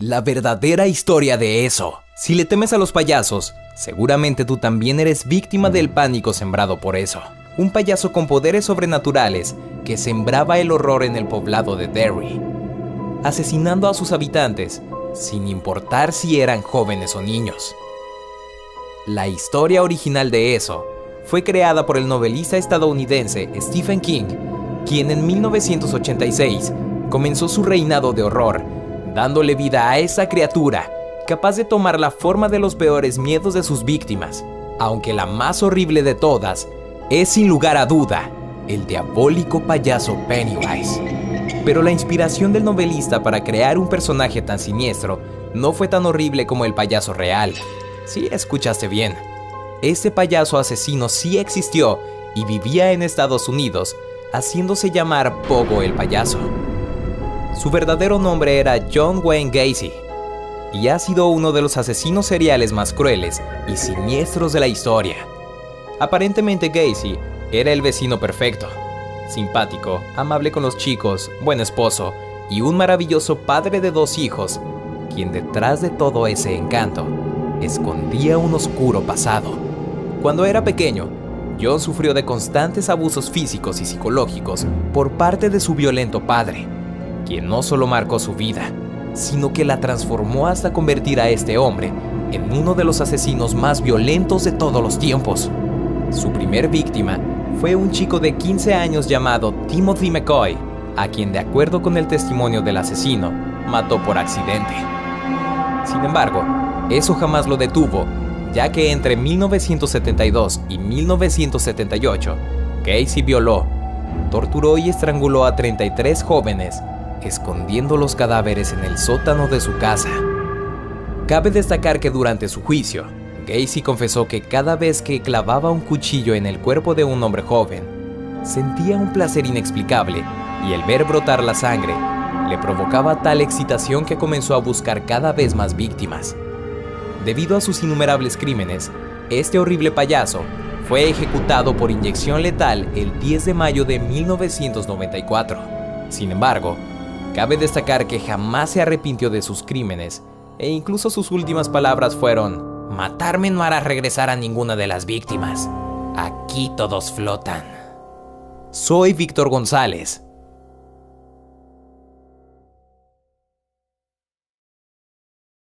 la verdadera historia de eso. Si le temes a los payasos, seguramente tú también eres víctima del pánico sembrado por eso. Un payaso con poderes sobrenaturales que sembraba el horror en el poblado de Derry, asesinando a sus habitantes sin importar si eran jóvenes o niños. La historia original de eso fue creada por el novelista estadounidense Stephen King, quien en 1986 comenzó su reinado de horror, dándole vida a esa criatura capaz de tomar la forma de los peores miedos de sus víctimas, aunque la más horrible de todas es sin lugar a duda el diabólico payaso Pennywise. Pero la inspiración del novelista para crear un personaje tan siniestro no fue tan horrible como el payaso real. Sí, escuchaste bien. Este payaso asesino sí existió y vivía en Estados Unidos, haciéndose llamar Pogo el payaso. Su verdadero nombre era John Wayne Gacy y ha sido uno de los asesinos seriales más crueles y siniestros de la historia. Aparentemente Gacy era el vecino perfecto, simpático, amable con los chicos, buen esposo y un maravilloso padre de dos hijos, quien detrás de todo ese encanto escondía un oscuro pasado. Cuando era pequeño, John sufrió de constantes abusos físicos y psicológicos por parte de su violento padre, quien no solo marcó su vida, sino que la transformó hasta convertir a este hombre en uno de los asesinos más violentos de todos los tiempos. Su primer víctima fue un chico de 15 años llamado Timothy McCoy, a quien de acuerdo con el testimonio del asesino, mató por accidente. Sin embargo, eso jamás lo detuvo ya que entre 1972 y 1978, Casey violó, torturó y estranguló a 33 jóvenes, escondiendo los cadáveres en el sótano de su casa. Cabe destacar que durante su juicio, Gacy confesó que cada vez que clavaba un cuchillo en el cuerpo de un hombre joven, sentía un placer inexplicable y el ver brotar la sangre le provocaba tal excitación que comenzó a buscar cada vez más víctimas. Debido a sus innumerables crímenes, este horrible payaso fue ejecutado por inyección letal el 10 de mayo de 1994. Sin embargo, cabe destacar que jamás se arrepintió de sus crímenes e incluso sus últimas palabras fueron, matarme no hará regresar a ninguna de las víctimas. Aquí todos flotan. Soy Víctor González